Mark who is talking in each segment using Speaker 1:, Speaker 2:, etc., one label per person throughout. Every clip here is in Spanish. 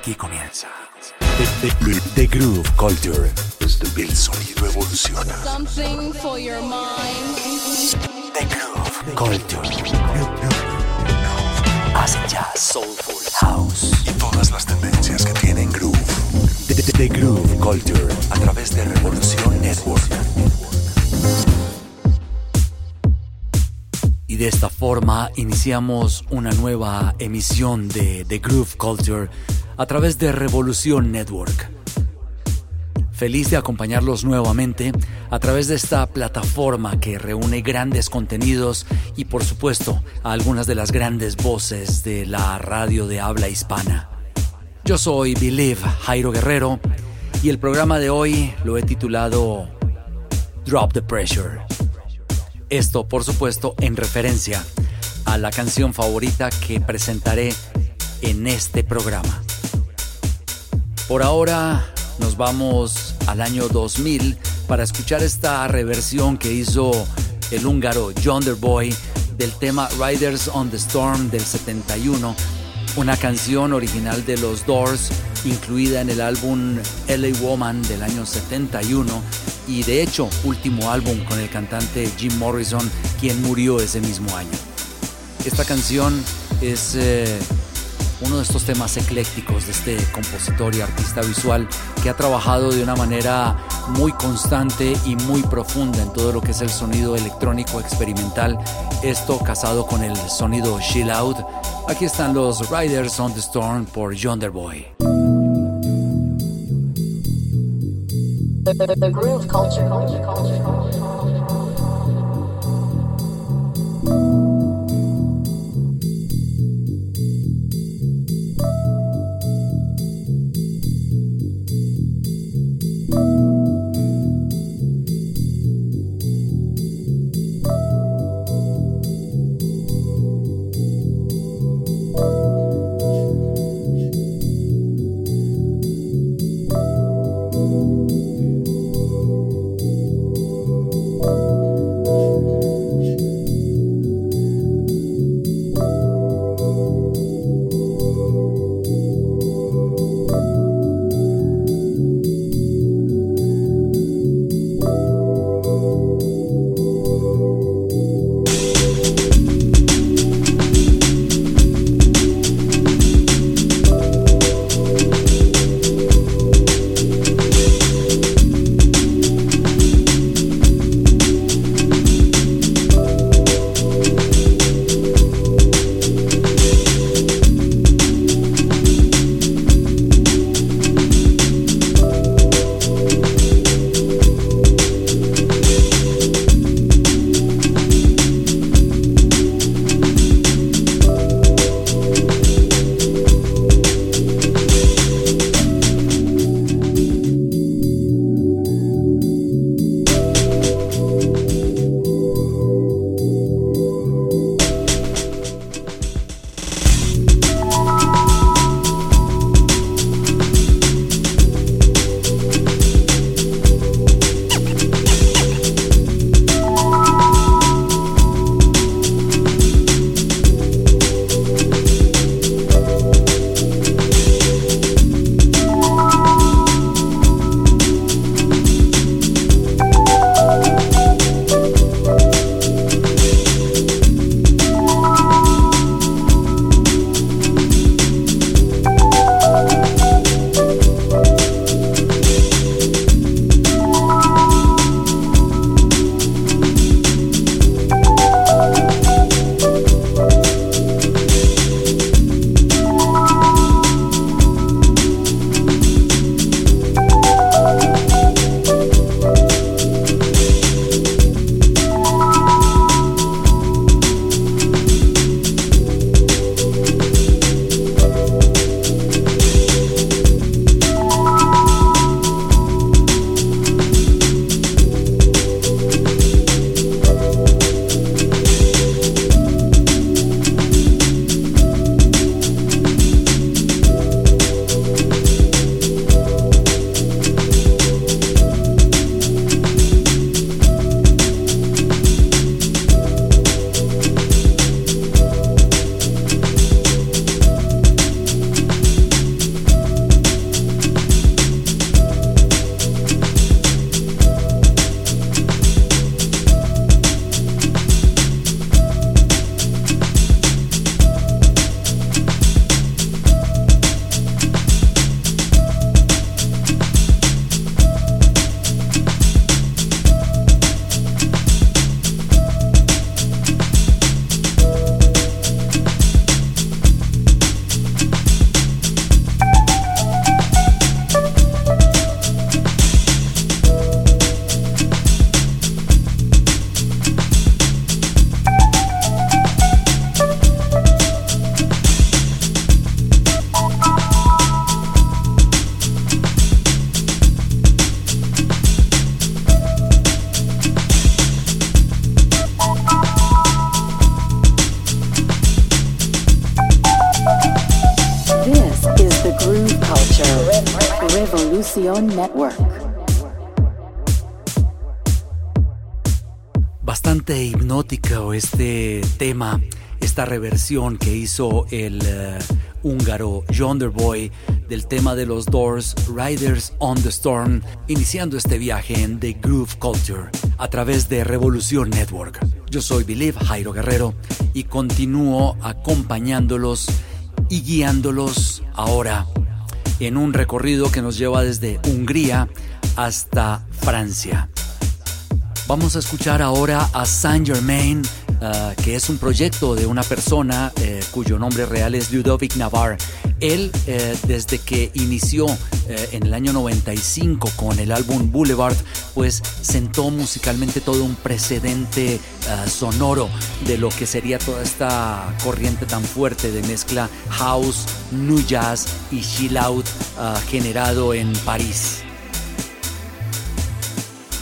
Speaker 1: Aquí comienza. The, Groove Culture. El sonido evoluciona.
Speaker 2: Something for your mind.
Speaker 1: The Groove Culture. Acid jazz, soulful, house y todas las tendencias que tienen groove. The, Groove Culture a través de Revolución Network. Y de esta forma iniciamos una nueva emisión de The Groove Culture a través de Revolución Network. Feliz de acompañarlos nuevamente a través de esta plataforma que reúne grandes contenidos y por supuesto a algunas de las grandes voces de la radio de habla hispana. Yo soy Believe Jairo Guerrero y el programa de hoy lo he titulado Drop the Pressure. Esto por supuesto en referencia a la canción favorita que presentaré en este programa. Por ahora nos vamos al año 2000 para escuchar esta reversión que hizo el húngaro John Boy del tema Riders on the Storm del 71, una canción original de los Doors incluida en el álbum LA Woman del año 71 y de hecho último álbum con el cantante Jim Morrison quien murió ese mismo año. Esta canción es... Eh, uno de estos temas eclécticos de este compositor y artista visual que ha trabajado de una manera muy constante y muy profunda en todo lo que es el sonido electrónico experimental, esto casado con el sonido chill out. Aquí están los Riders on the Storm por Yonder Boy. groove culture.
Speaker 3: Revolution
Speaker 1: esta reversión que hizo el eh, húngaro Yonder Boy del tema de los Doors Riders on the Storm, iniciando este viaje en The Groove Culture a través de Revolución Network. Yo soy Believe Jairo Guerrero y continúo acompañándolos y guiándolos ahora en un recorrido que nos lleva desde Hungría hasta Francia. Vamos a escuchar ahora a Saint Germain, uh, que es un proyecto de una persona eh, cuyo nombre real es Ludovic Navarre. Él, eh, desde que inició eh, en el año 95 con el álbum Boulevard, pues sentó musicalmente todo un precedente sonoro de lo que sería toda esta corriente tan fuerte de mezcla house, new jazz y chill out generado en París.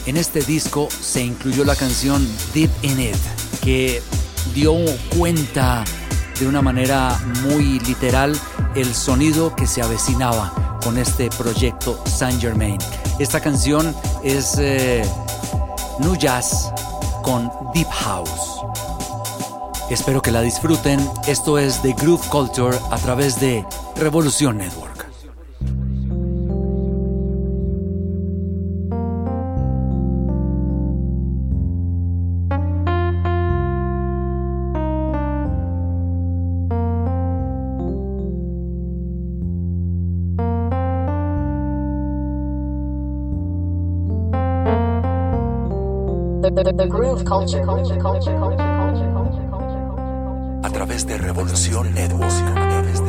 Speaker 1: En este disco se incluyó la canción Deep in It, que dio cuenta de una manera muy literal el sonido que se avecinaba con este proyecto Saint Germain. Esta canción es eh, New Jazz con Deep House. Espero que la disfruten. Esto es The Groove Culture a través de Revolución Network. A través de Revolución Network.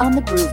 Speaker 3: On the Groove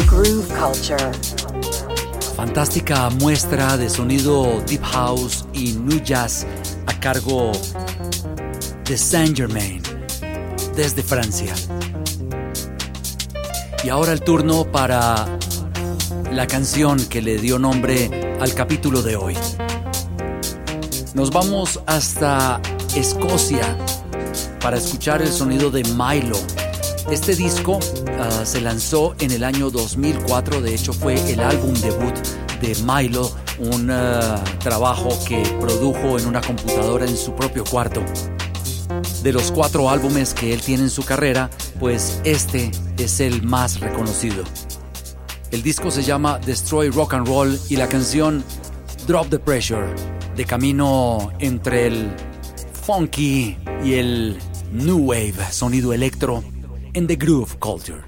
Speaker 3: groove culture.
Speaker 1: Fantástica muestra de sonido deep house y new jazz a cargo de Saint Germain desde Francia. Y ahora el turno para la canción que le dio nombre al capítulo de hoy. Nos vamos hasta Escocia para escuchar el sonido de Milo. Este disco ah, se lanzó en el año 2004, de hecho fue el álbum debut de Milo, un ah, trabajo que produjo en una computadora en su propio cuarto. De los cuatro álbumes que él tiene en su carrera, pues este es el más reconocido. El disco se llama Destroy Rock and Roll y la canción Drop the Pressure, de camino entre el funky y el new wave, sonido electro, en The Groove Culture.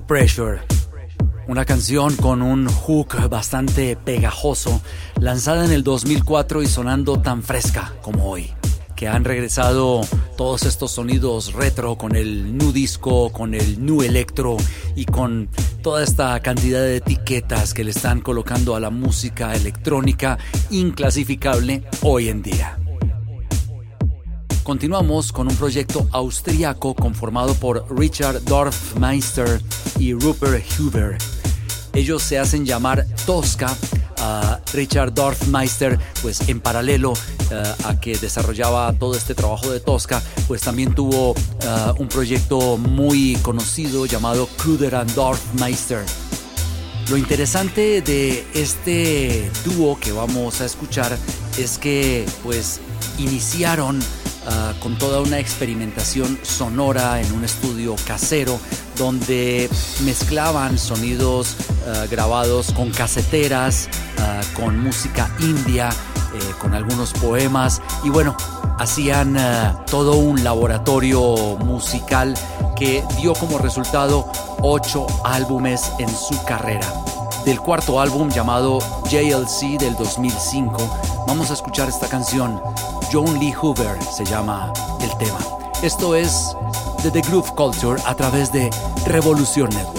Speaker 1: Pressure. Una canción con un hook bastante pegajoso, lanzada en el 2004 y sonando tan fresca como hoy. Que han regresado todos estos sonidos retro con el nu disco, con el nu electro y con toda esta cantidad de etiquetas que le están colocando a la música electrónica inclasificable hoy en día. Continuamos con un proyecto austriaco conformado por Richard Dorfmeister y Rupert Huber. Ellos se hacen llamar Tosca. Richard Dorfmeister, pues en paralelo eh, a que desarrollaba todo este trabajo de Tosca, pues también tuvo eh, un proyecto muy conocido llamado Kruder and Dorfmeister. Lo interesante de este dúo que vamos a escuchar es que pues iniciaron Ah, con toda una experimentación sonora en un estudio casero donde mezclaban sonidos ah, grabados con caseteras, ah, con música india, eh, con algunos poemas y bueno, hacían todo un laboratorio musical que dio como resultado ocho álbumes en su carrera. Del cuarto álbum llamado JLC del 2005, vamos a escuchar esta canción John Lee Hoover se llama el tema. Esto es The, The Groove Culture a través de Revolución Network.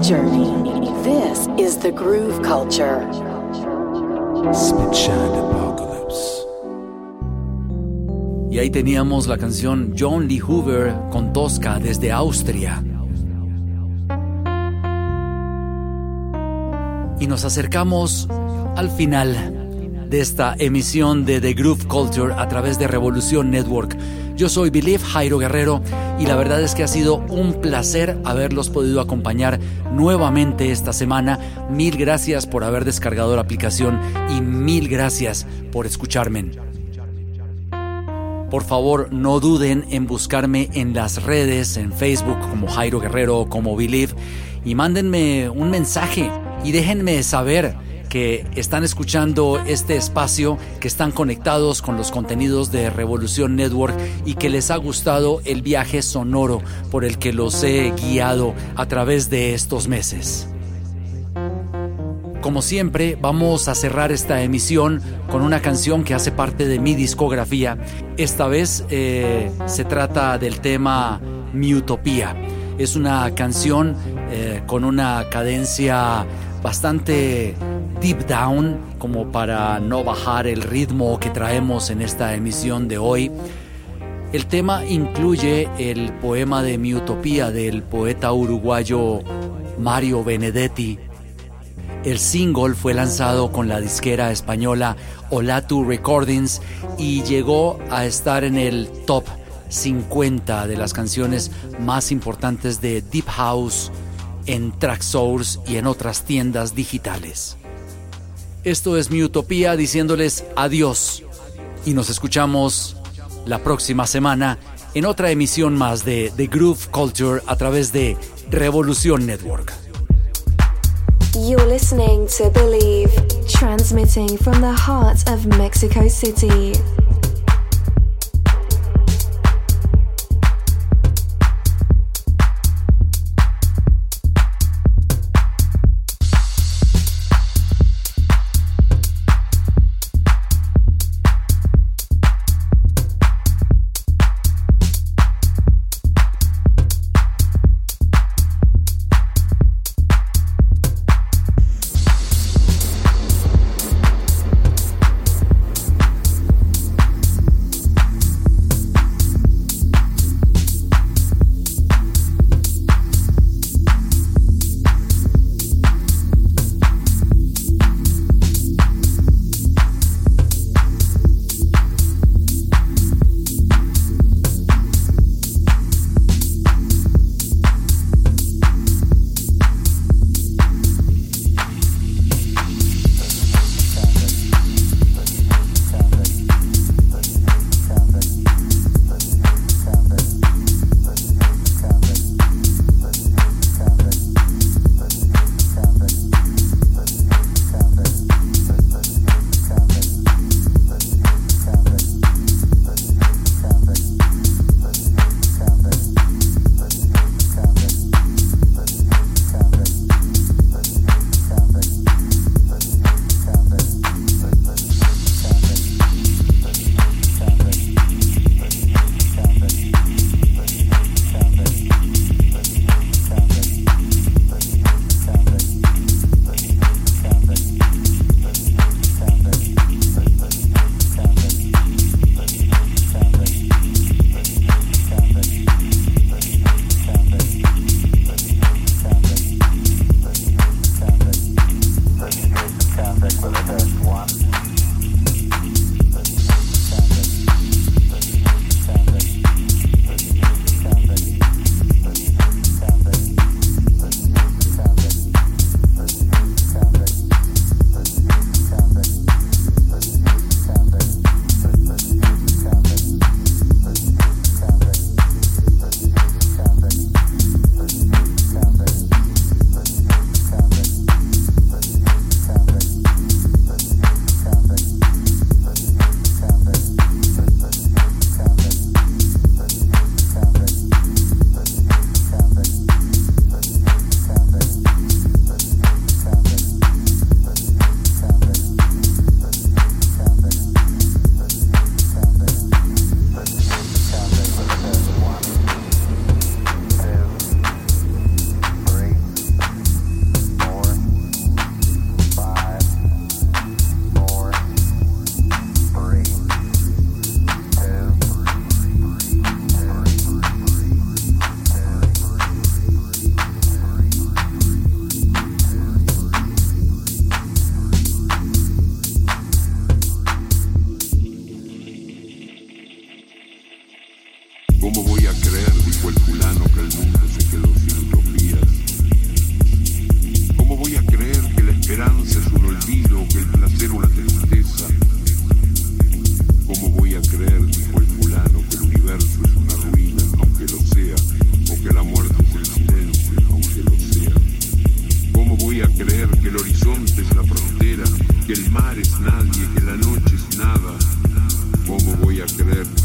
Speaker 3: This is the groove culture.
Speaker 1: Y ahí teníamos la canción John Lee Hoover con Tosca desde Austria. Y nos acercamos al final de esta emisión de The Groove Culture a través de Revolución Network. Yo soy Believe Jairo Guerrero y la verdad es que ha sido un placer haberlos podido acompañar nuevamente esta semana. Mil gracias por haber descargado la aplicación y mil gracias por escucharme. Por favor, no duden en buscarme en las redes, en Facebook como Jairo Guerrero o como Believe y mándenme un mensaje y déjenme saber que están escuchando este espacio, que están conectados con los contenidos de Revolución Network y que les ha gustado el viaje sonoro por el que los he guiado a través de estos meses. Como siempre, vamos a cerrar esta emisión con una canción que hace parte de mi discografía. Esta vez eh, se trata del tema Mi Utopía. Es una canción eh, con una cadencia bastante deep down como para no bajar el ritmo que traemos en esta emisión de hoy. El tema incluye el poema de mi utopía del poeta uruguayo Mario Benedetti. El single fue lanzado con la disquera española Olatu Recordings y llegó a estar en el top 50 de las canciones más importantes de Deep House en Tracksource y en otras tiendas digitales. Esto es mi utopía diciéndoles adiós y nos escuchamos la próxima semana en otra emisión más de The Groove Culture a través de Revolución Network.
Speaker 4: You're listening to Believe, transmitting from the heart of Mexico City.
Speaker 5: Gracias.